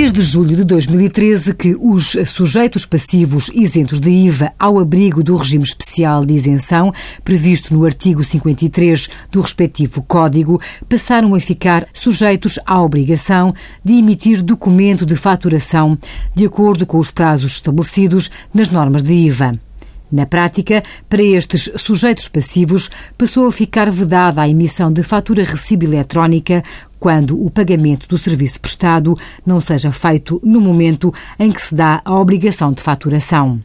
desde julho de 2013 que os sujeitos passivos isentos de IVA ao abrigo do regime especial de isenção, previsto no artigo 53 do respectivo Código, passaram a ficar sujeitos à obrigação de emitir documento de faturação de acordo com os prazos estabelecidos nas normas de IVA. Na prática, para estes sujeitos passivos, passou a ficar vedada a emissão de fatura recibo eletrónica quando o pagamento do serviço prestado não seja feito no momento em que se dá a obrigação de faturação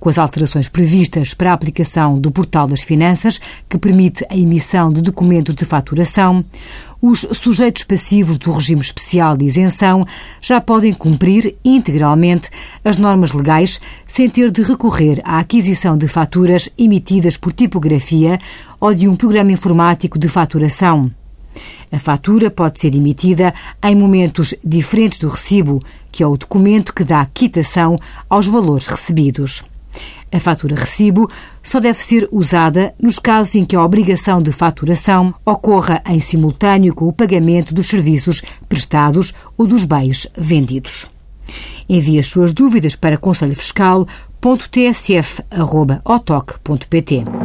com as alterações previstas para a aplicação do Portal das Finanças, que permite a emissão de documentos de faturação, os sujeitos passivos do regime especial de isenção já podem cumprir integralmente as normas legais sem ter de recorrer à aquisição de faturas emitidas por tipografia ou de um programa informático de faturação. A fatura pode ser emitida em momentos diferentes do recibo, que é o documento que dá quitação aos valores recebidos. A fatura recibo só deve ser usada nos casos em que a obrigação de faturação ocorra em simultâneo com o pagamento dos serviços prestados ou dos bens vendidos. Envie as suas dúvidas para conselhofiscal.tsf.otoc.pt.